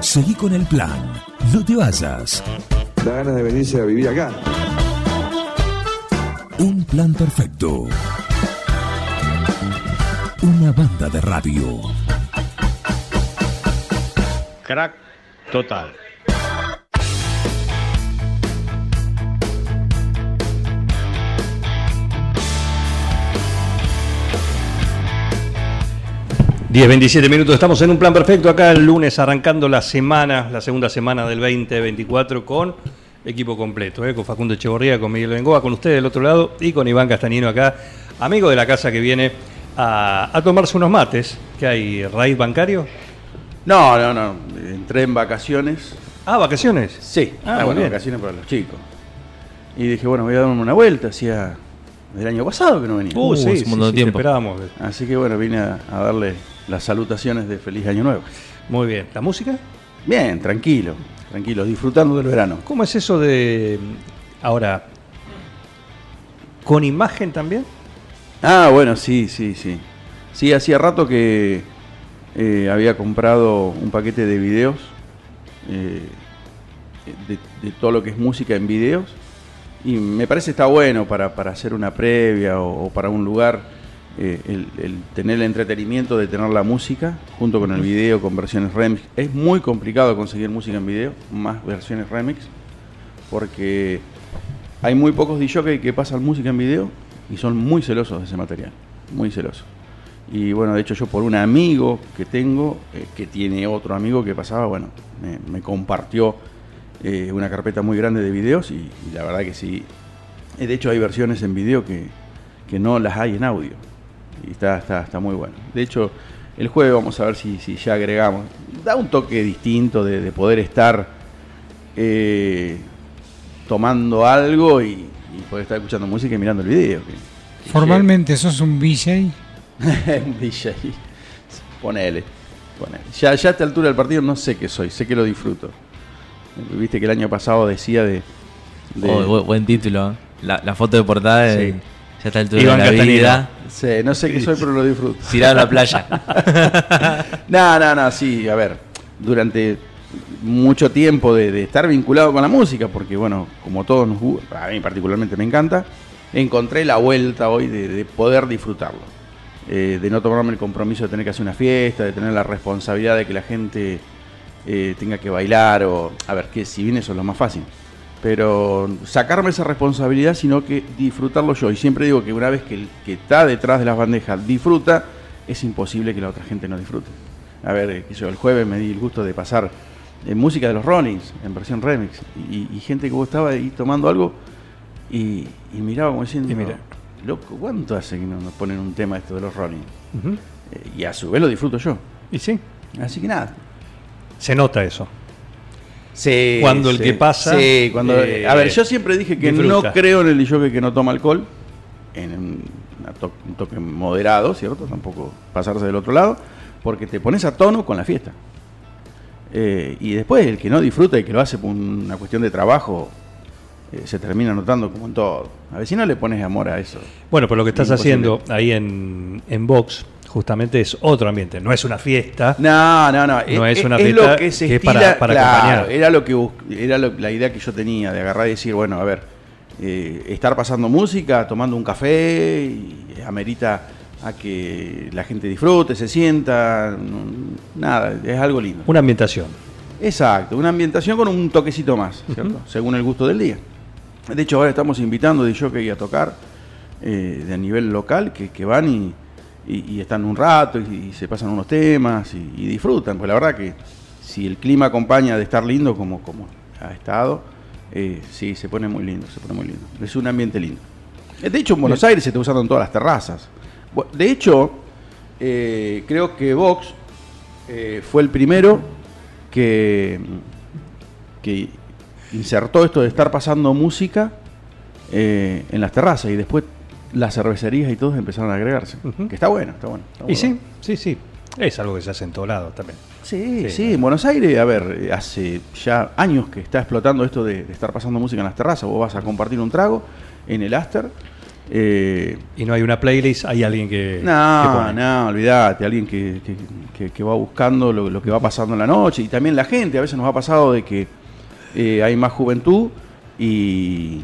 Seguí con el plan. No te vayas. Da ganas de venirse a vivir acá. Un plan perfecto. Una banda de radio. Crack total. Diez, 27 minutos, estamos en un plan perfecto acá el lunes arrancando la semana, la segunda semana del 2024 con equipo completo, ¿eh? con Facundo Echeborría, con Miguel Bengoa, con usted del otro lado y con Iván Castañino acá, amigo de la casa que viene a, a tomarse unos mates. ¿Qué hay? ¿Raíz bancario? No, no, no. Entré en vacaciones. Ah, vacaciones. Sí, Ah, ah, bueno, bien. vacaciones para los chicos. Y dije, bueno, voy a darme una vuelta. Hacía del año pasado que no venía. Uh, Uh, sí, sí, un montón de sí, tiempo. esperábamos. Así que bueno, vine a, a darle las salutaciones de feliz año nuevo. Muy bien. ¿La música? Bien, tranquilo, tranquilo, disfrutando del verano. ¿Cómo es eso de ahora con imagen también? Ah, bueno, sí, sí, sí. Sí, hacía rato que eh, había comprado un paquete de videos, eh, de, de todo lo que es música en videos, y me parece está bueno para, para hacer una previa o, o para un lugar, eh, el, tener el entretenimiento de tener la música junto con el video, con versiones remix. Es muy complicado conseguir música en video, más versiones remix, porque hay muy pocos DJ que pasan música en video y son muy celosos de ese material, muy celosos. Y bueno, de hecho yo por un amigo que tengo, eh, que tiene otro amigo que pasaba, bueno, me, compartió eh, una carpeta muy grande de videos y, y la verdad que sí. De hecho hay versiones en video que, que no las hay en audio. Y está, está, está muy bueno. De hecho, el jueves vamos a ver si, si ya agregamos. Da un toque distinto de, de poder estar eh, tomando algo y, y poder estar escuchando música y mirando el video. que- que Formalmente sos un VJ. un DJ. Ponele, ponele. Ya, ya a esta altura del partido no sé qué soy, sé que lo disfruto. Viste que el año pasado decía de. de- Oh, bu- buen título. ¿eh? La, la foto de portada de, Sí. Ya está el Iván de la vida. Sí, no sé qué soy, pero lo disfruto. Tirado a la playa. No, no, no, sí, a ver, durante mucho tiempo de, de estar vinculado con la música, porque bueno, como todos nos a mí particularmente me encanta, encontré la vuelta hoy de, de poder disfrutarlo. Eh, de no tomarme el compromiso de tener que hacer una fiesta, de tener la responsabilidad de que la gente eh, tenga que bailar, o a ver, que si bien eso es lo más fácil, pero sacarme esa responsabilidad, sino que disfrutarlo yo. Y siempre digo que una vez que el que está detrás de las bandejas disfruta, es imposible que la otra gente no disfrute. A ver, eh, yo, el jueves me di el gusto de pasar eh, música de los Rollins en versión remix y, y gente que vos estaba ahí tomando algo y, y miraba como diciendo, Y mira. loco, ¿cuánto hace que no nos ponen un tema esto de los Rollins? Ujú. Eh, y a su vez lo disfruto yo. Y sí, Así que nada. se nota eso. Sí, Cuando el sí. que pasa, Sí, cuando. eh, a ver, yo siempre dije que disfruta. no creo en el DJ que no toma alcohol. En un, una to- un toque moderado, ¿cierto? Tampoco pasarse del otro lado. Porque te pones a tono con la fiesta. Eh, y después el que no disfruta y que lo hace por una cuestión de trabajo. eh, se termina notando como en todo. A ver si no le pones amor a eso. Bueno, pero lo que estás haciendo ahí en, en Vox justamente es otro ambiente, no es una fiesta. No, no, no. No es una lo fiesta que se que es estila, para- para claro, acompañar. Era lo que era lo- la idea que yo tenía de agarrar y decir, bueno, a ver, eh, estar pasando música, tomando un café, y amerita a que la gente disfrute, se sienta, no- nada, es algo lindo. Una ambientación. Exacto, una ambientación con un toquecito más, ¿cierto? Según el gusto del día. De hecho, ahora estamos invitando de jockey a tocar eh, de nivel local que, que van y, y- y están un rato y, y se pasan unos temas y, y disfrutan. Pues la verdad que si el clima acompaña de estar lindo como, como ha estado, eh, sí, se pone muy lindo, se pone muy lindo. Es un ambiente lindo. De hecho, en Buenos Aires se está usando en todas las terrazas. De hecho, eh, creo que Vox eh, fue el primero que, que insertó esto de estar pasando música eh, en las terrazas y después las cervecerías y todos empezaron a agregarse. Que está bueno, está bueno. está Y sí, sí, sí. Es algo que se hace en todos lados también. Sí, Sí. sí, en Buenos Aires, a ver, eh, hace ya años que está explotando esto de, de estar pasando música en las terrazas. Vos vas a compartir un trago en el Aster Eh, Y no hay una playlist, hay alguien que. que no, pone. no, olvídate, alguien que, que- que- que va buscando lo, lo que va pasando en la noche y también la gente, a veces nos ha pasado de que eh, hay más juventud y,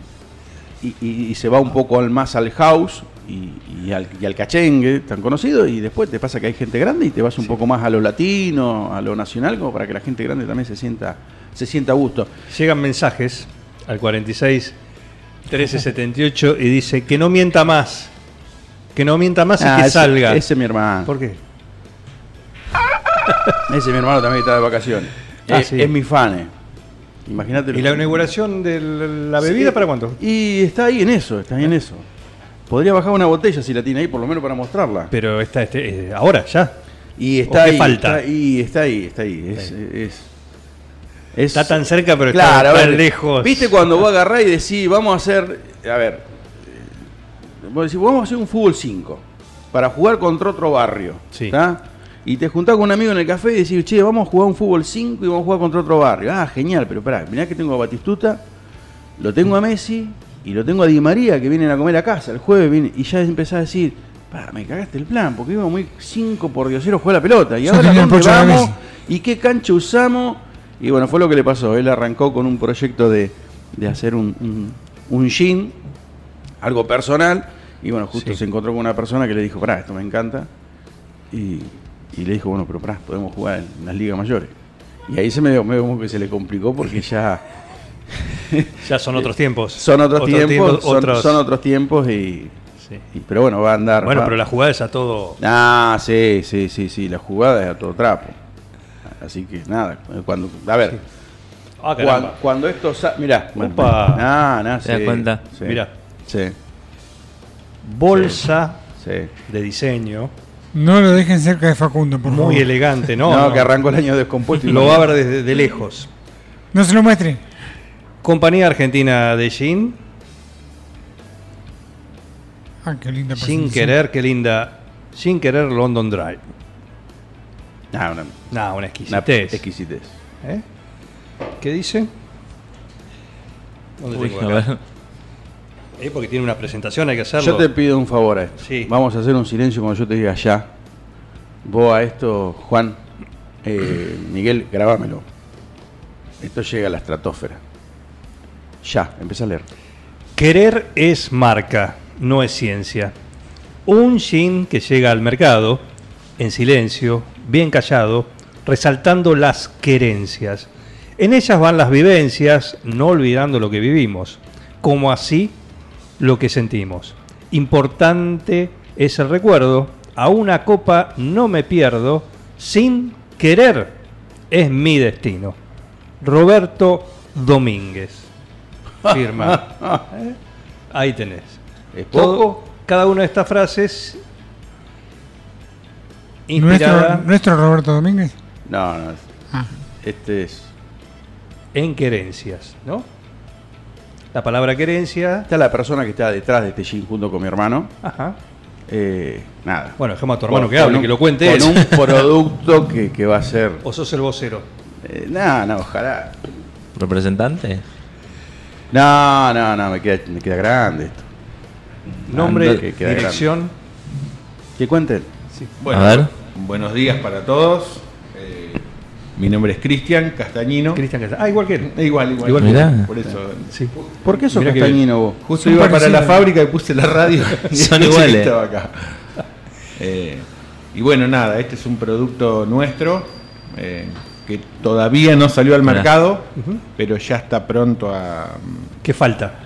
y- y- y se va un poco al, más al house y, y al, y al cachengue, tan conocido, y después te pasa que hay gente grande y te vas un poco más a lo latino, a lo nacional, como para que la gente grande también se sienta, se sienta a gusto. Llegan mensajes al 46 1378 y dice que no mienta más. Que no mienta más y Ah, que ese- salga. Ese es mi hermano. ¿Por qué? Ese es mi hermano también está de vacaciones. Ah, es, sí. es mi fan. Eh. Imagínate. ¿Y la inauguración de la bebida Sí, para cuándo? Y está ahí en eso, está ahí en eso. Podría bajar una botella si la tiene ahí, por lo menos para mostrarla. Pero está este, eh, ahora, ya. Y ¿O está ahí. falta? Está, y está ahí, está ahí. Es, es- es- Está tan cerca, pero claro, está tan lejos. ¿Viste cuando vos agarrás y decís, vamos a hacer. A ver. eh, Vos decís, vamos a hacer un fútbol 5 para jugar contra otro barrio. Sí. ¿tá? Y te juntás con un amigo en el café y decís, che, vamos a jugar un fútbol 5 y vamos a jugar contra otro barrio. Ah, genial, pero pará, mirá que tengo a Batistuta, lo tengo a Messi y lo tengo a Di María que vienen a comer a casa. El jueves viene y ya empezás a decir, pará, me cagaste el plan, porque íbamos muy 5 por diosero a jugar la pelota. Y ahora dónde vamos y qué cancha usamos. Y bueno, fue lo que le pasó. Él arrancó con un proyecto de, de hacer un, un, un algo personal. Y bueno, justo Sí. se encontró con una persona que le dijo, pará, esto me encanta. Y, y le dijo, bueno, pero pará, podemos jugar en las ligas mayores. Y ahí se me, me como que se le complicó porque ya Ya son otros tiempos. son otros, tiempos, son, otros- son otros tiempos y, Sí. y- pero bueno, va a andar. Bueno, va- pero la jugada es a todo. Ah, sí, sí, sí, sí, la jugada es a todo trapo. Así que nada, cuando, a ver, Ah, cuando, cuando esto sa- mirá, Opa. nah, nah, ¿Te das cuenta? sí, Mirá. Sí, Bolsa sí. de diseño. No lo dejen cerca de Facundo, por Muy favor. elegante, ¿no? No, No. que arrancó el año descompuesto y Lo va a ver desde de lejos. No se lo muestre. Compañía Argentina de Gin. Ah, qué linda Sin querer, qué linda. Sin querer London Drive. Nah, una, No, una una exquisitez. ¿Eh? ¿Qué dice? ¿Dónde Uy, tengo acá? Eh, porque tiene una presentación, hay que hacerlo. Yo te pido un favor a esto. Sí. Vamos a hacer un silencio cuando yo te diga ya. Vos a esto, Juan, eh, Miguel, grabámelo. Esto llega a la estratosfera. Ya, empieza a leer. Querer es marca, no es ciencia. Un gin que llega al mercado, en silencio, bien callado, resaltando las querencias. En ellas van las vivencias, no olvidando lo que vivimos, como así lo que sentimos. Importante es el recuerdo, a una copa no me pierdo, sin querer es mi destino. Roberto Domínguez. Firma. ¿Eh? Ahí tenés. ¿Es Todo- poco? cada una de estas frases ¿Nuestro, inspirada ¿Nuestro Roberto Domínguez? No, no. Ah, Este es. en querencias, ¿no? La palabra querencia. Esta es la persona que está detrás de este gin junto con mi hermano. Ajá. Eh, nada. Bueno, dejemos a tu hermano Con- que hable, un- que lo cuente Con un producto que, que va a ser. O sos el vocero. Eh, no, no, ojalá. ¿Representante? No, no, no, me queda, me queda grande esto. Nombre, que dirección. Que cuenten. Bueno, A ver. buenos días para todos. Eh, mi nombre es Cristian Castañino. Cristian Casal- Ah, igual que él. Eh, Igual, igual. Igual que Mirá. Por eso. Sí. ¿Por qué sos Mirá que castañino vos? Justo Son iba para la fábrica y puse la radio. y Son iguales. estaba acá. Eh, y bueno, nada, este es un producto nuestro eh, que todavía no salió al Mirá. mercado, pero ya está pronto a. ¿Qué falta?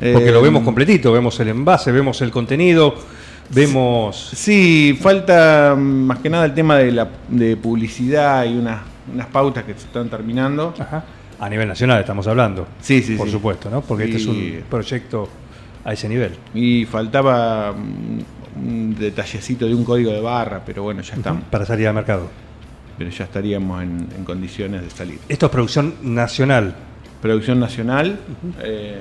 eh, Porque lo vemos completito, vemos el envase, vemos el contenido, vemos... Sí, falta mm, más que nada el tema de, la, de publicidad y unas, unas pautas que se están terminando. Ajá. A nivel nacional estamos hablando. Sí, sí, Por sí. supuesto, ¿no? Porque este es un proyecto a ese nivel. Y faltaba mm, un detallecito de un código de barra, pero bueno, ya estamos. Para salir al mercado. Pero ya estaríamos en, en condiciones de salir. Esto es producción nacional. Producción nacional. eh,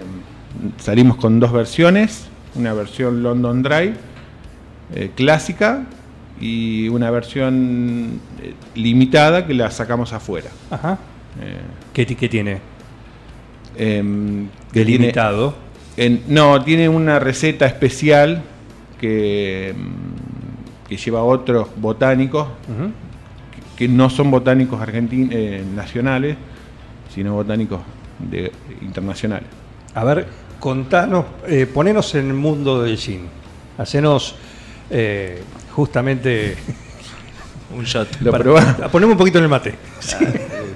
salimos con dos versiones. Una versión London Dry eh, clásica y una versión eh, limitada que la sacamos afuera. Ajá. Eh, ¿Qué, ti- qué tiene? em, tiene- Delimitado. En- no, tiene una receta especial que, mm, que lleva otros botánicos, que no son botánicos argentinos nacionales, sino botánicos de, internacionales. A ver, contanos, eh, ponenos en el mundo del gin. Hacenos eh, justamente. Un shot. Lo para-. Ponemos un poquito en el mate.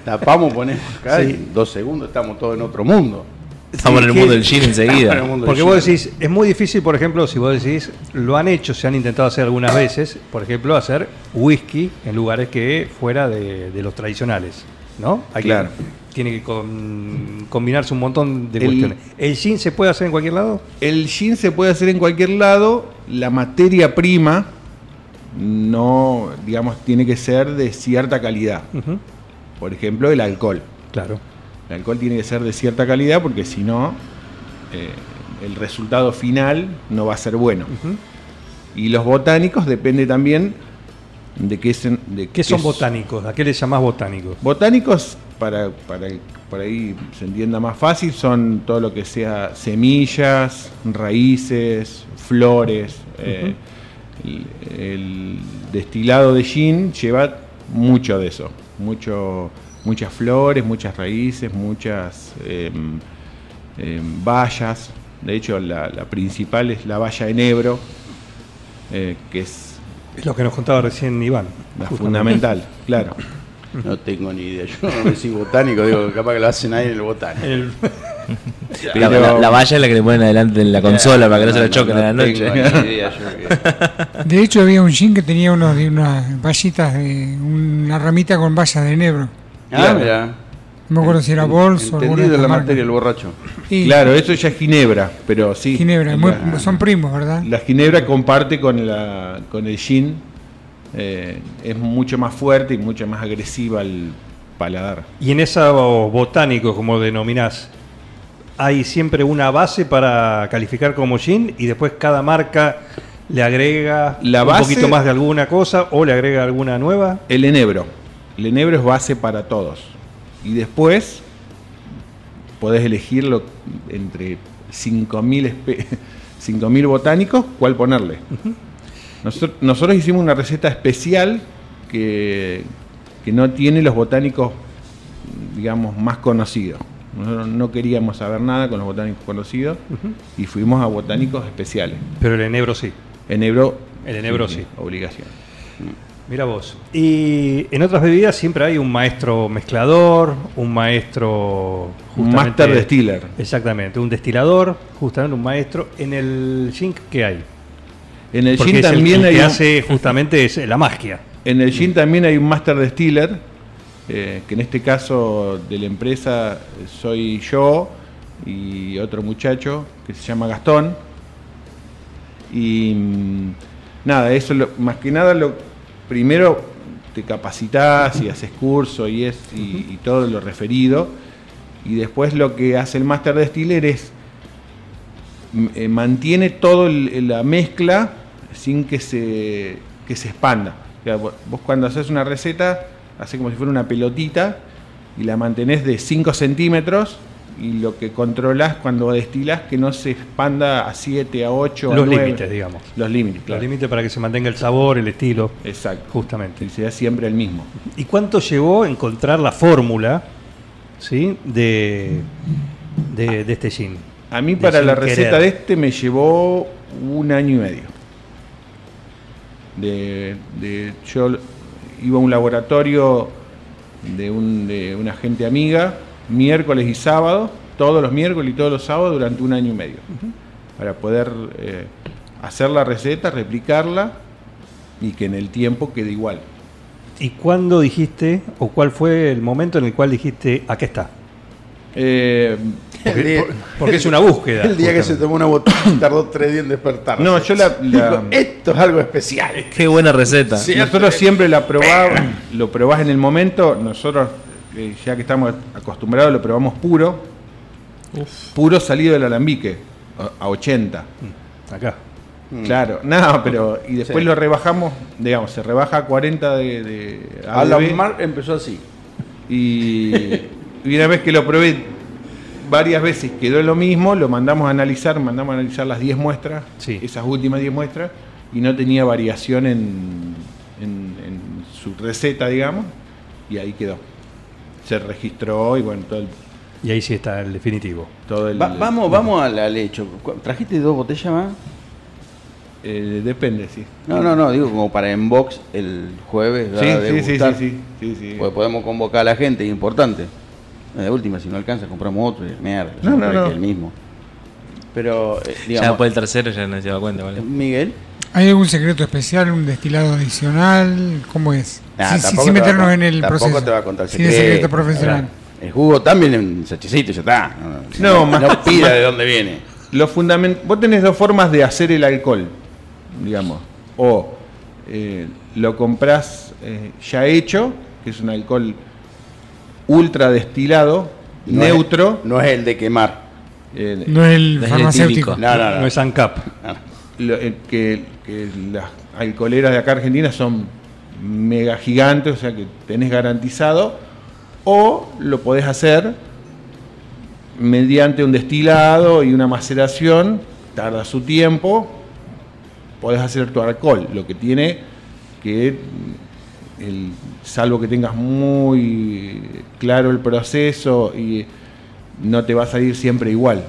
Tapamos, ponemos acá Sí. y dos segundos estamos todos en otro mundo. Estamos en el ¿qué- mundo del gin enseguida. Porque vos decís, es muy difícil, por ejemplo, si vos decís, lo han hecho, se han intentado hacer algunas veces, por ejemplo, hacer whisky en lugares que fuera de, de los tradicionales, ¿no? Claro. Tiene que con- combinarse un montón de El- cuestiones. ¿El gin se puede hacer en cualquier lado? El gin se puede hacer en cualquier lado, la materia prima no, digamos, tiene que ser de cierta calidad. Por ejemplo, el alcohol. Claro. El alcohol tiene que ser de cierta calidad porque si no, eh, el resultado final no va a ser bueno. Y los botánicos depende también de qué, de ¿Qué son es- botánicos? ¿A qué le llamás botánicos? Botánicos, para, para por ahí se entienda más fácil, son todo lo que sea semillas, raíces, flores. eh, el, el destilado de gin lleva mucho de eso, mucho, muchas flores, muchas raíces, muchas em, em, bayas. De hecho, la, la principal es la baya enebro, eh, que es Es lo que nos contaba recién Iván. la justamente. fundamental, claro. No tengo ni idea. Yo no me sigo botánico, digo, capaz que lo hacen ahí en el botánico. El- La, Pero- la- la valla es la que le ponen adelante en la consola para que no, se la choquen a la noche. tengo ni idea yo que- De hecho, había un gin que tenía unos, de unas vallitas, de una ramita con vallas de enebro. Ah, mira. No me acuerdo si era Bols o alguna de la materia, el borracho. Y Claro, eso ya es ginebra, pero sí. Ginebra, muy- son primos, ¿verdad? la ginebra comparte con, la, con el gin, eh, es mucho más fuerte y mucho más agresiva al paladar. Y en esos botánicos, como denominás, hay siempre una base para calificar como gin y después cada marca le agrega La un poquito más de alguna cosa o le agrega alguna nueva. El enebro. El enebro es base para todos. Y después podés elegirlo entre 5.000 espe- 5.000 botánicos, cuál ponerle. Nosotros, nosotros hicimos una receta especial que, que no tiene los botánicos, digamos, más conocidos. Nosotros no queríamos saber nada con los botánicos conocidos y fuimos a botánicos especiales. Pero el enebro sí. Enebro. El enebro sí. Obligación. Mira vos. Y en otras bebidas siempre hay un maestro mezclador, un maestro. Un master distiller. Exactamente, un destilador, justamente un maestro. En el gin, ¿qué hay? En el Porque gin es el- también el hay que hace justamente es la magia. En el gin también hay un master distiller, eh, que en este caso de la empresa soy yo y otro muchacho que se llama Gastón. Y mm, nada, eso lo- más que nada lo primero te capacitas y haces curso y es y, y todo lo referido. Y después lo que hace el master distiller es m- eh, mantiene todo la mezcla sin que se, que se expanda. O sea, vo- vos cuando haces una receta, hace como si fuera una pelotita y la mantenés de 5 centímetros y lo que controlás cuando destilás que no se expanda a 7, a 8, a Los 9. límites, digamos. Los límites, Los límites para que se mantenga el sabor, el estilo. Exacto. Justamente. Y sea siempre el mismo. ¿Y cuánto llevó encontrar la fórmula ¿sí? de, de, de este gin? A mí para la receta querer. de este me llevó un año y medio. De, de- yo iba a un laboratorio de, un, de una gente amiga, miércoles y sábado, todos los miércoles y todos los sábados durante un año y medio. Para poder eh, hacer la receta, replicarla y que en el tiempo quede igual. ¿Y cuándo dijiste, o cuál fue el momento en el cual dijiste, aquí está? Eh, Porque, por- es una búsqueda. El día que se tomó una botella tardó tres días en despertar. no, yo la- la, esto es algo especial. Qué buena receta. Sí. Nosotros siempre la probamos, lo probás en el momento, nosotros eh, ya que estamos acostumbrados lo probamos puro, puro salido del alambique, a- a 80. Acá. Claro, no, pero y después Sí. lo rebajamos, digamos, se rebaja a 40 de, de Alan ABV, Mar empezó así. y, y una vez que lo probé varias veces quedó lo mismo, lo mandamos a analizar, mandamos a analizar las 10 muestras, Sí. esas últimas 10 muestras, y no tenía variación en, en- en su receta, digamos, y ahí quedó. Se registró y bueno, todo el... Y ahí sí está el definitivo. Todo el Va- vamos, vamos al, al hecho. ¿Cu- ¿Trajiste dos botellas más? eh, depende, sí. No, no, no, digo como para en box el jueves. Sí, sí, sí, sí, sí, sí, sí. Pues podemos convocar a la gente, es importante. De última, si no alcanza, compramos otro y mierda. No, no, no. el mismo. Pero, eh, Ya digamos, después del tercero ya no se da cuenta. ¿vale? Miguel, ¿Hay algún secreto especial, un destilado adicional? ¿Cómo es? Nah, Sí, sí, tampoco sin a meternos en el tampoco proceso. te va a contar Sin el secreto profesional. El jugo también en sachecito, ya está. No, No, más- no pida más- de dónde viene. Lo fundament- Vos tenés dos formas de hacer el alcohol, digamos. O eh, lo comprás eh, ya hecho, que es un alcohol ultra destilado, No es- neutro. no es el de quemar. eh, No es el farmacéutico. típico. No, no, no. No es ANCAP. No. lo- eh, que, que las alcoholeras de acá Argentina son mega gigantes, o sea que tenés garantizado. O lo podés hacer mediante un destilado y una maceración, tarda su tiempo, podés hacer tu alcohol. Lo que tiene que, el, salvo que tengas muy claro el proceso y no te va a salir siempre igual.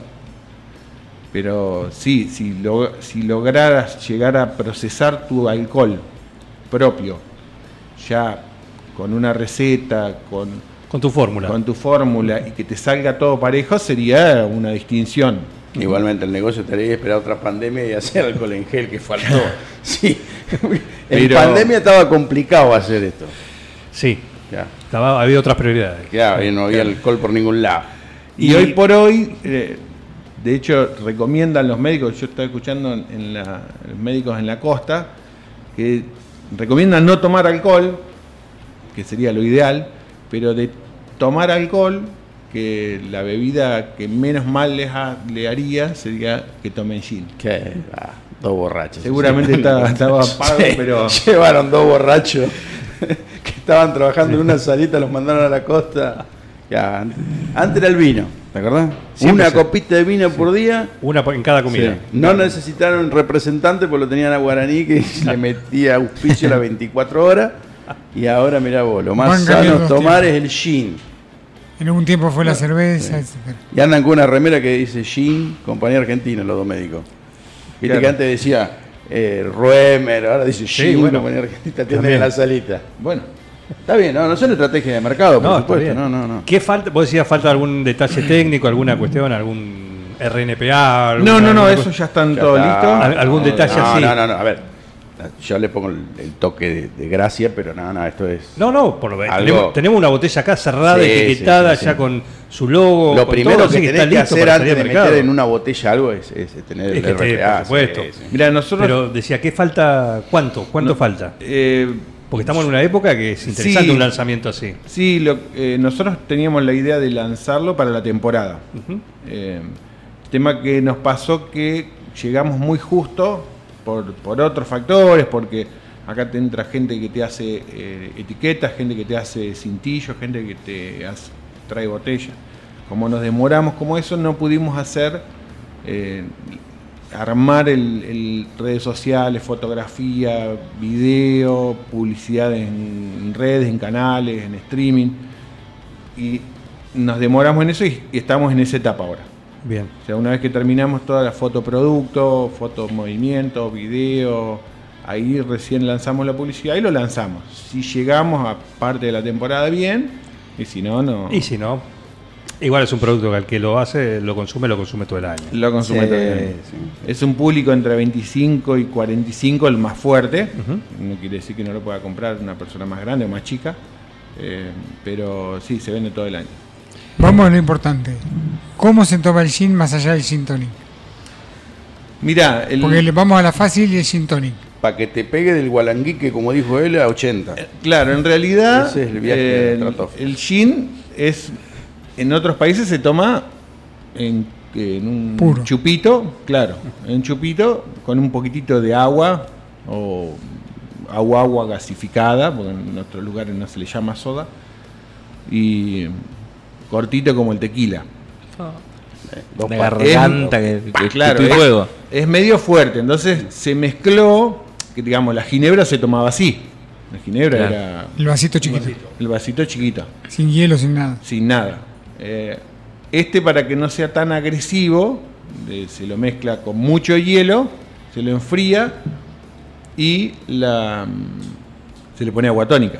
Pero sí, si, lo- si lograras llegar a procesar tu alcohol propio, ya con una receta, con, Con tu fórmula. con tu fórmula y que te salga todo parejo, sería una distinción. Igualmente el negocio estaría esperar otra pandemia y hacer alcohol en gel que faltó. Sí. En Pero- pandemia estaba complicado hacer esto. Sí. Ya, Estaba, había otras prioridades. ya, y no había alcohol por ningún lado. Y, hoy por hoy, eh, de hecho, recomiendan los médicos, yo estaba escuchando en, la, los médicos en la costa, que recomiendan no tomar alcohol, que sería lo ideal, pero de tomar alcohol, que la bebida que menos mal les ha- le haría sería que tomen gin. Que, ah, dos borrachos. Seguramente estaba, estaba pago, Sí, pero... Llevaron dos borrachos que estaban trabajando en una salita, los mandaron a la costa. Ya, antes, antes era el vino, ¿te acordás? Siempre una sí. copita de vino por día. Una en cada comida. Sí. No necesitaron representante porque lo tenían a Guaraní que le metía auspicio las 24 horas. Y ahora, mira vos, lo más Van sano tomar es el gin. En algún tiempo fue la cerveza, etcétera. Y andan con una remera que dice gin, compañía argentina, los dos médicos. Viste Claro. que antes decía eh, Ruemer, ahora dice Sí, bueno. compañía argentina, tiene la salita. Bueno, Está bien, no, no son estrategias de mercado, por No, está supuesto. bien. No, no, no. ¿Qué falta? Vos decías falta algún detalle técnico, alguna cuestión, algún RNPA. alguna- no, no, no, alguna eso ya están Ya todo está. listo. Al- algún detalle no, así. No, no, no, a ver. Yo le pongo el, el toque de, de gracia, pero no, no, esto es. No, no, por lo menos. Algo- Tenemos, tenemos una botella acá cerrada, Sí, etiquetada, sí, sí, ya con su logo. Lo con primero todo, que así tenés está que listo hacer para antes de meter en una botella algo es, es tener Es el que esté, RPA. por supuesto. sí, sí. Mira, nosotros... Pero decía, ¿qué falta? ¿Cuánto? ¿Cuánto falta? eh, Porque estamos en una época que es interesante Sí. un lanzamiento así. Sí, lo- eh, nosotros teníamos la idea de lanzarlo para la temporada. Eh, tema que nos pasó que llegamos muy justo por, por otros factores, porque acá te entra gente que te hace eh, etiquetas, gente que te hace cintillos, gente que te hace- trae botella. Como nos demoramos como eso, no pudimos hacer eh, armar el, redes sociales, fotografía, video, publicidad en, redes, en canales, en streaming. Y nos demoramos en eso y estamos en esa etapa ahora. Bien. O sea, una vez que terminamos toda la fotoproducto, fotomovimiento, video, ahí recién lanzamos la publicidad y lo lanzamos. Si llegamos a parte de la temporada bien, y si no, no. Y si no, igual es un producto que al que lo hace, lo consume, lo consume todo el año. Lo consume Sí, todo el año. sí. Es un público entre 25 y 45 el más fuerte. No quiere decir que no lo pueda comprar una persona más grande o más chica. eh, pero sí, se vende todo el año. Vamos a lo importante. ¿Cómo se toma el gin más allá del gin tonic? Mira, el, Porque le vamos a la fácil y el gin tonic. Para que te pegue del gualanguique, como dijo él, a 80. Claro, en realidad Ese es el viaje de el, Stratov. el gin es en otros países se toma en, en un Puro. chupito, claro, en un chupito con un poquitito de agua o agua agua gasificada, porque en otros lugares no se le llama soda y cortito como el tequila. Dos de patas. garganta que, que Claro, es, fuego. es medio fuerte. Entonces se mezcló, que digamos, la ginebra se tomaba así. La ginebra Claro. era El vasito chiquito. el vasito chiquito, Sin hielo, sin nada. sin nada. Eh, este para que no sea tan agresivo, eh, se lo mezcla con mucho hielo, se lo enfría y la, mm, se le pone agua tónica.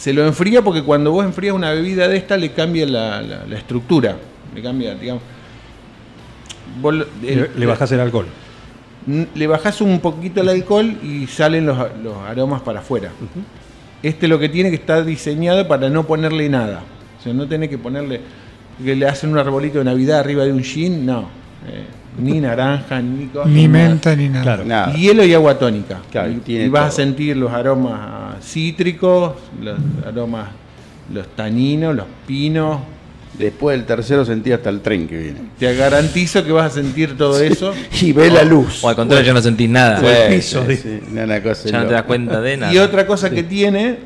Se lo enfría porque cuando vos enfrías una bebida de esta le cambia la, la- la estructura. Le cambia, digamos. vos Le, bajás el alcohol. Le bajás un poquito el alcohol y salen los, los aromas para afuera. Este lo que tiene que estar diseñado para no ponerle nada. O sea, no tenés que ponerle que le hacen un arbolito de Navidad arriba de un gin, no. Eh, ni naranja, ni cosa, Ni menta, ni nada. Claro. Nada. Hielo y agua tónica. Claro, y, tiene y vas a sentir los aromas cítricos, los aromas, los taninos, los pinos. Después del tercero sentí hasta el tren que viene. Te garantizo que vas a sentir todo eso. Y ve la luz. O al contrario, ya no sentís nada. el piso, Sí, dice. sí, una cosa Ya no te das cuenta de nada. Y otra cosa que tiene,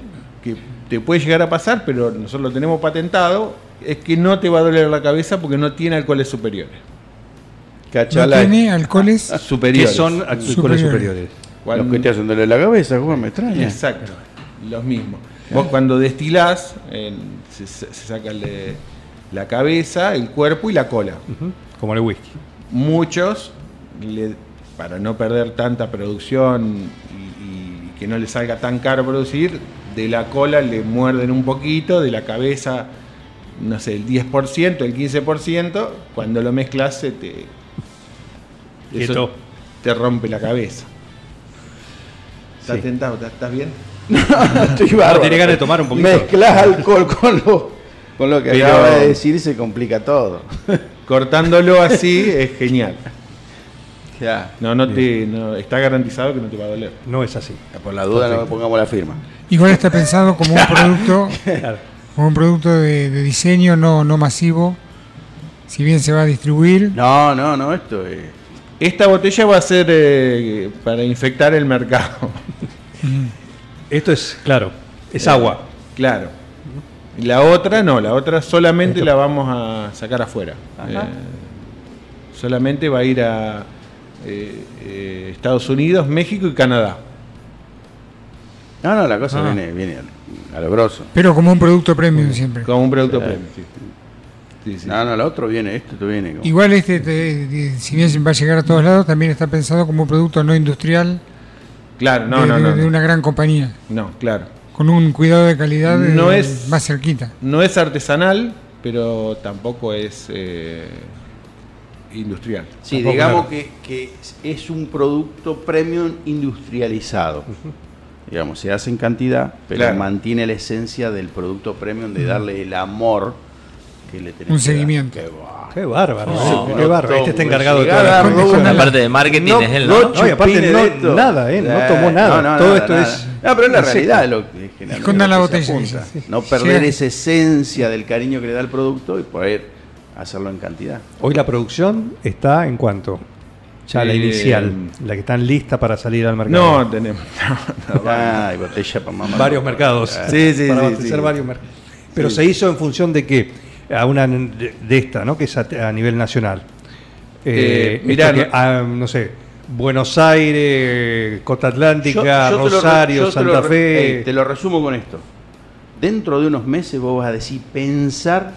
que te puede llegar a pasar, pero nosotros lo tenemos patentado, es que no te va a doler la cabeza porque no tiene alcoholes superiores. No Cachala. tiene alcoholes. ¿Qué Superiores. son alcoholes Superiores. superiores? Cuando- Los que te hacen doler la cabeza, Juan, me extraña. Exacto, los mismos. Vos cuando destilás, se, se saca el de- la cabeza, el cuerpo y la cola. Como el whisky. Muchos, le- para no perder tanta producción y, y que no le salga tan caro producir, de la cola le muerden un poquito, de la cabeza, no sé, el 10%, el 15%, cuando lo mezclas se te, Quieto. eso te rompe la cabeza. ¿Estás Sí. tentado? ¿Estás- ¿Estás bien? Estoy bárbaro. tiene ganas de tomar un poquito. Mezclas alcohol con lo, con lo que Pero- acaba de decir y se complica todo. Cortándolo así es genial. Ya. No, no te, no, está garantizado que no te va a doler. No es así. Por la duda no pongamos la firma. Igual está pensado como un producto, Claro. como un producto de, de diseño no, no masivo. Si bien se va a distribuir, No, no, no, esto es. Esta botella va a ser eh, para infectar el mercado. Esto es, claro, es agua. Claro. Y La otra no, la otra solamente la vamos a sacar afuera. Eh, solamente va a ir a eh, eh, Estados Unidos, México y Canadá. No, no, la cosa Ah. viene, viene a lo grosso. pero como un producto premium siempre. Como un producto premium. Sí. Sí, sí. No, no, lo otro viene, esto te viene. como- Igual este, te- te- si bien va a llegar a todos lados, también está pensado como un producto no industrial Claro, no, de, no, de- no. de no. una gran compañía, No, claro. con un cuidado de calidad No eh, es- más cerquita. No es artesanal, pero tampoco es eh, industrial. Sí, Tampoco, digamos que, que es un producto premium industrializado. Digamos, se hace en cantidad, pero Claro. mantiene la esencia del producto premium de darle el amor que le tenés Un que seguimiento. Qué bárbaro, No, eh, qué bárbaro. Este está todo, encargado de toda la parte de marketing No, es él, no ¿no? Y aparte no- nada, ¿eh? No tomó nada. no, Todo nada, esto nada. es- No, pero es la realidad lo que Escondan la que botella, apunta. sí, sí. No perder Sí. esa esencia del cariño que le da el producto y poder hacerlo en cantidad. Hoy la producción está en cuánto? Ya la Eh, inicial, la que están lista para salir al mercado. No, tenemos. Ay, botella para mamá. varios mercados. Sí, sí, para sí, varios mercados. Pero Sí. se hizo en función de qué? A una de de esta, ¿no? Que es a, a nivel nacional. Eh, esto mirá, que, ah, no sé, Buenos Aires, Costa Atlántica, Yo- yo te lo re- Rosario, te Santa re- Fe. te lo resumo con esto. Dentro de unos meses vos vas a decir, pensar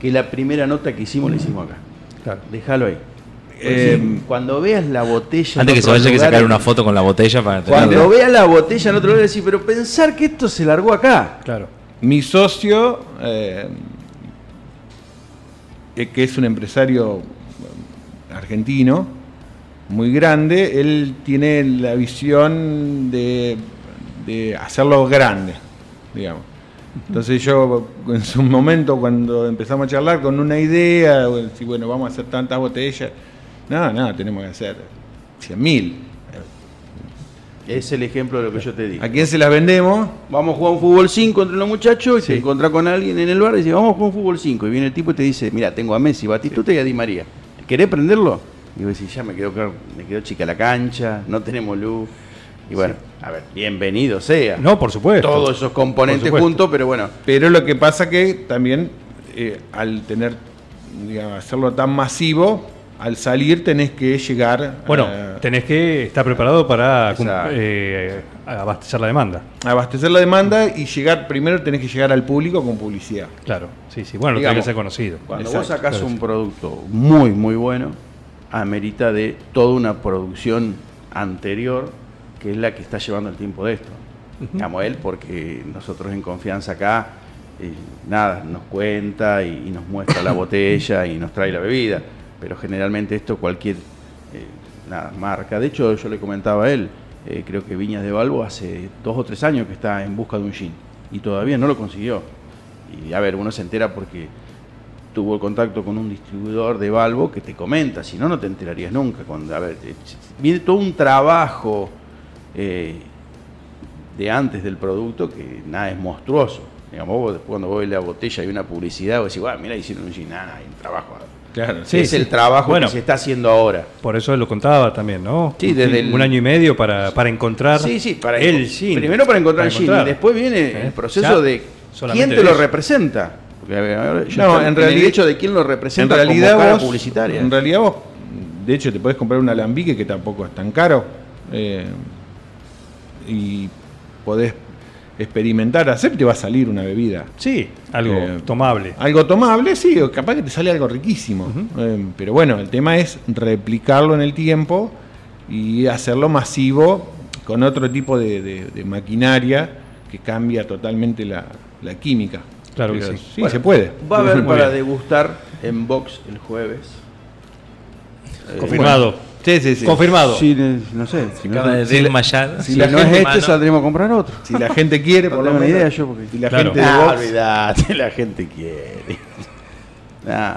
que la primera nota que hicimos la hicimos acá. Claro. Déjalo ahí. Eh, Sí, cuando veas la botella. Antes que se vaya hay que sacar una foto con la botella para Cuando tenerla. veas la botella en otro lugar, decir, pero pensar que esto se largó acá. Claro. Mi socio, eh, eh, que es un empresario eh, argentino, muy grande, él tiene la visión de, de hacerlo grande, digamos. Entonces yo, en su momento, cuando empezamos a charlar con una idea, bueno, vamos a hacer tantas botellas, no, no, tenemos que hacer 100.000. Es el ejemplo de lo que yo te digo. ¿A quién se las vendemos? Vamos a jugar un fútbol 5 entre los muchachos y Sí. te encontrás con alguien en el bar y dice, vamos a jugar un fútbol 5. Y viene el tipo y te dice, mira, tengo a Messi, Batistuta y a Di María. ¿Querés prenderlo? Y vos decís, ya me quedó, me quedó chica la cancha, no tenemos luz. Y bueno, a ver, bienvenido sea. No, por supuesto. Todos esos componentes juntos, pero bueno. Pero lo que pasa que también eh, al tener digamos, hacerlo tan masivo, al salir tenés que llegar Bueno, a, tenés que estar preparado para eh, abastecer la demanda. abastecer la demanda y llegar, primero tenés que llegar al público con publicidad. Claro, sí, sí. Bueno, Digamos, tiene que ser conocido. Cuando Exacto, vos sacás claro, un sí. producto muy, muy bueno, amerita de toda una producción anterior, que es la que está llevando el tiempo de esto. Digamos él, porque nosotros en confianza acá, eh, nada, nos cuenta y, y nos muestra la botella y nos trae la bebida. Pero generalmente esto cualquier eh, marca. De hecho, yo le comentaba a él, eh, creo que Viñas de Balbo hace dos o tres años que está en busca de un gin y todavía no lo consiguió. Y a ver, uno se entera porque tuvo el contacto con un distribuidor de Balbo que te comenta, si no, no te enterarías nunca. Cuando, a ver, eh, viene todo un trabajo de antes del producto que nada es monstruoso. Digamos, vos después cuando vos ves la botella y una publicidad, vos decís, mira, hicieron un gin, nada, hay un trabajo. Claro, Sí, es sí. el trabajo Bueno. que se está haciendo ahora. Por eso lo contaba también, ¿no? Sí, desde el- un año y medio para, para encontrar Sí, sí, para el gin. Primero para encontrar el gin, encontrar. y después viene ¿Eh? el proceso Ya, de quién te lo representa. Ver, No, estoy en el realidad- hecho de quién lo En representa realidad, como cara vos, publicitaria. en realidad vos, de hecho, te podés comprar un alambique que tampoco es tan caro eh, y podés experimentar, hacer, te va a salir una bebida. Sí, algo Eh, tomable. Algo tomable, sí, o capaz que te sale algo riquísimo. Eh, pero bueno, el tema es replicarlo en el tiempo y hacerlo masivo con otro tipo de, de- de maquinaria que cambia totalmente la, la química. Claro que sí. Sí, Bueno, se puede. Va a haber para degustar en box el jueves. Eh, Confirmado. Sí, sí, sí. Confirmado. Sí, ne- no sé. Si no, de si decir la- si no es este, saldremos a comprar otro. Si la gente quiere, por lo menos. idea yo, porque- Si la Claro. gente Ah, box. olvidate, la gente quiere. Nah.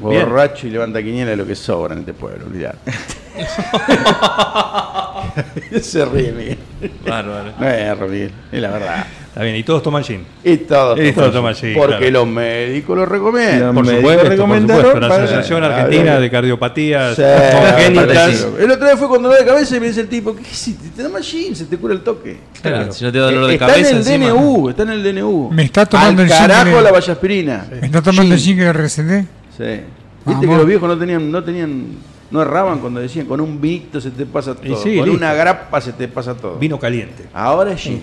Bien. Borracho y levanta quiniela es lo que sobra en este pueblo, olvidate. Se ríe Miguel. Bárbaro. No es Miguel, es la verdad. Está bien, y todos toman gin. Y todo, Y todo toma, sí, Porque claro. los médicos lo recomiendan. Por médicos supuesto, por recomendaron supuesto. La Asociación Argentina de Cardiopatías Sí, Congénitas. parecido. El otro día fue cuando dolor de cabeza y me dice el tipo, ¿qué hiciste? Te da más gin, se te cura el toque. Claro, si no te da dolor de está cabeza en el encima. DNU, está en el DNU. Me está tomando Al el gin carajo la vallaspirina. ¿Me está tomando el gin que le receté? Sí. Viste Vamos. que los viejos no tenían, no tenían, no erraban cuando decían con un vinito se te pasa Y todo, sí, con listo. una grapa se te pasa todo. Vino caliente. Ahora es gin.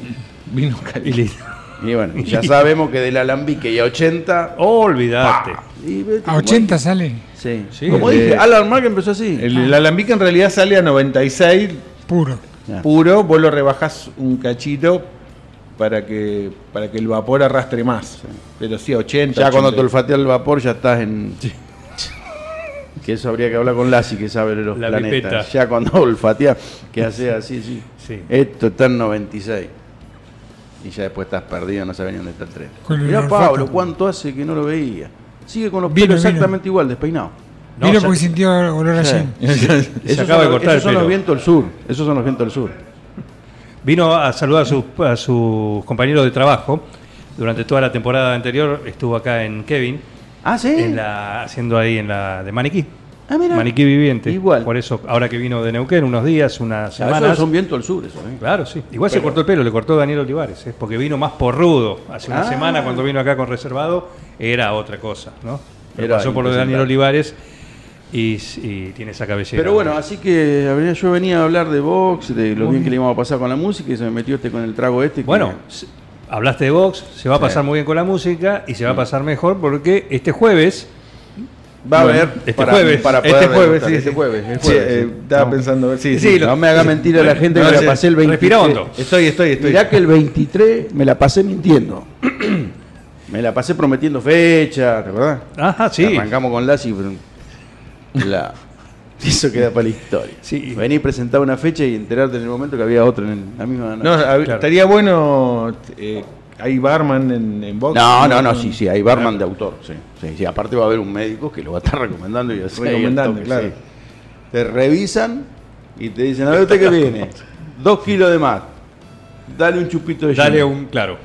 Vino listo. Y bueno, ya sabemos que del alambique y a 80. Olvídate. pa. Y vete A como 80 dije. sale. Sí. Sí, Como el dije, de- Alan Mark empezó así. El, el alambique en realidad sale a 96 Puro. Puro, vos lo rebajás un cachito para que para que el vapor arrastre más. Pero sí, a 80. Ya cuando te 80. olfatea el vapor ya estás en. Que eso habría que hablar con Lassi que sabe de los La planetas. pipeta. Ya cuando olfatea, que hace así, sí. Sí. Esto está en 96. Y ya después estás perdido, no sabes ni dónde está el tren. Mirá. Pablo, cuánto hace que no lo veía. Sigue con los Vino, pelos vino. exactamente igual, despeinado. No, ya- porque sintió olor a Sí. Esos acaba de son, cortar esos el son los vientos del sur. Esos son los vientos del sur. Vino a saludar a sus, a sus compañeros de trabajo. Durante toda la temporada anterior estuvo acá en Kevin, Ah, sí. en la, haciendo ahí en la de Maniquí. Ah, mira. Maniquí viviente. Igual. Por eso, ahora que vino de Neuquén, unos días, unas semanas. son vientos del sur, eso. ¿eh? Claro, sí. Igual se cortó el pelo, le cortó Daniel Olivares, ¿eh? porque vino más porrudo. Hace una Ah. semana cuando vino acá con reservado era otra cosa, ¿no? Pero Era pasó por lo de Daniel. Olivares y, y tiene esa cabellera. Pero bueno, así que yo venía a hablar de box, de lo bien que le íbamos a pasar con la música y se me metió este con el trago este. que- Bueno, hablaste de Vox, se va a Sí. pasar muy bien con la música y se va a pasar mejor porque este jueves, va a bueno, haber este para, jueves, para Este jueves, sí. este jueves, el Sí, jueves, eh, estaba No. pensando, sí, Sí, sí. lo- No me haga mentir a la gente No, que la pasé el 23. Respira hondo. Estoy, estoy, estoy. Mirá que el 23 me la pasé mintiendo. me la pasé prometiendo fecha, ¿te acordás? Ajá, sí. Arrancamos con pero la... eso queda para la historia. Sí. Vení a presentar una fecha y enterarte en el momento que había otra en el- la misma noche. No, Claro. estaría bueno. eh, hay barman en, en box. No, no, no, sí, sí, hay barman de autor, sí, sí, sí. Aparte va a haber un médico que lo va a estar recomendando y así. Recomendando, toque, claro. sí. Te revisan y te dicen, a ver usted qué viene. Dos kilos de más. Dale un chupito de Dale gin". un, claro,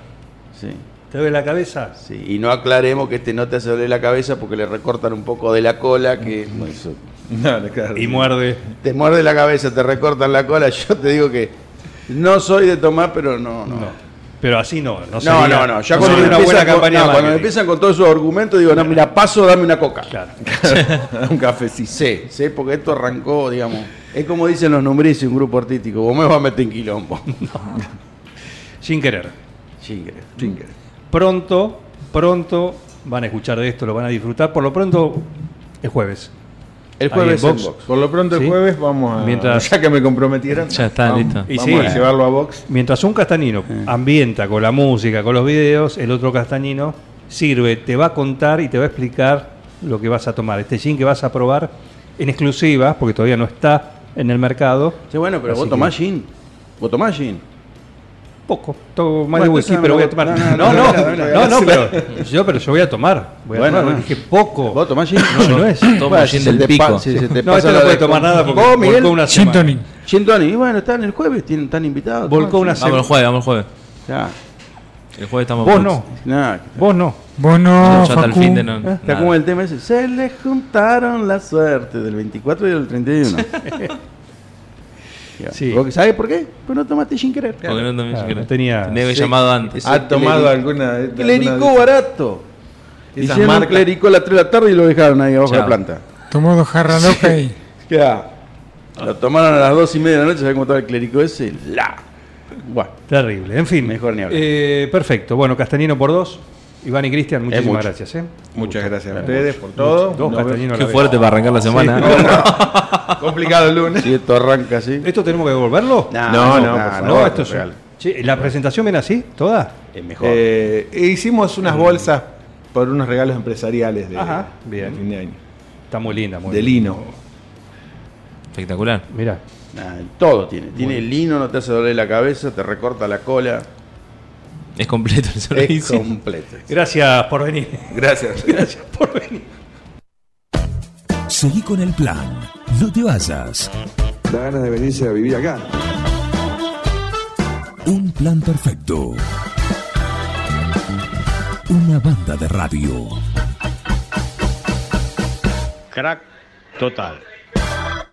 Sí, ¿te duele la cabeza? sí. Y no aclaremos que este no te hace doler la cabeza porque le recortan un poco de la cola que no, eso- No, no, claro. Y muerde. te muerde la cabeza, te recortan la cola. Yo te digo que no soy de tomar, pero no, no. Pero así no. No, No, sería- no, no. Ya cuando, una empiezan buena con, campaña no, cuando empiezan con todos esos argumentos, digo, no, mira, paso, dame una coca. Claro. un cafecito. Sí, sí, porque esto arrancó, digamos. Es como dicen los nombres un grupo artístico. Vos me vas a meter en quilombo. Sin querer. Chingre. Chingue. Pronto, pronto van a escuchar de esto, lo van a disfrutar. Por lo pronto, el jueves. El jueves en box. Por lo pronto Sí. el jueves vamos a. Mientras- ya que me comprometieron. Ya está, vamos, listo. Y Vamos sí. a llevarlo a box. Mientras un castañino ambienta con la música, con los videos, el otro castañino sirve, te va a contar y te va a explicar lo que vas a tomar. Este gin que vas a probar en exclusiva, porque todavía no está en el mercado. Sí, bueno, pero Así vos que- tomás gin. Vos tomás gin. Poco, tomo más Bueno, de whisky, pero voy a tomar. no, No, no, no, pero yo, pero yo voy a tomar. Voy a Bueno, tomar, dije poco. ¿Vos tomás gin? No, no es. Toma Bueno, gin si se del te pico. pa- si se te No, este no puede de- tomar nada porque volcó una semana. Gin tonic. Y bueno, están el jueves, tienen, están invitados. Volcó una gin. Vamos el jueves, vamos el jueves. Ya. El jueves estamos Vos no, Nah, vos no. Vos no, fin de no. ¿Te nada. acuerdas el tema ese? Se les juntaron la suerte del 24 y del 31. Sí. ¿Vos ¿Sabes por qué? Pues no tomaste sin querer. Porque no, también Claro, yo creo. no tenía- Tenía que Sí. llamado antes. ¿Ha tomado alguna Clericó barato. Esas Hicieron marcas. clericó a las 3 de la tarde y lo dejaron ahí abajo de la planta. Tomó dos jarras locas y Ya. Lo tomaron a las 2 y media de la noche, ¿sabes cómo estaba el clérico ese? La. Bueno. Terrible. En fin. Mejor ni hablar. Eh, perfecto. Bueno, Castañino por dos. Iván y Cristian, muchísimas mucho. gracias. ¿eh? Muchas gracias a ustedes por todo. Dos castañinos a Qué fuerte para arrancar la semana. vemos. Complicado el lunes. Si esto arranca así. ¿Esto tenemos que devolverlo? Nah, No, no, por favor. no, esto es. real. Che, ¿La presentación viene así? ¿Toda? Es mejor. Eh, hicimos unas bolsas por unos regalos empresariales de, Ajá, bien. de fin de año. Está muy linda, muy De lino. Espectacular. Mira. Nah, todo tiene. Tiene lino, no te hace doler la cabeza, te recorta la cola. Es completo el Es servicio. completo. Gracias por venir. Gracias. Gracias por venir. Seguí con el plan. No te vayas. Da ganas de venirse a vivir acá. Un plan perfecto. Una banda de radio. Crack total.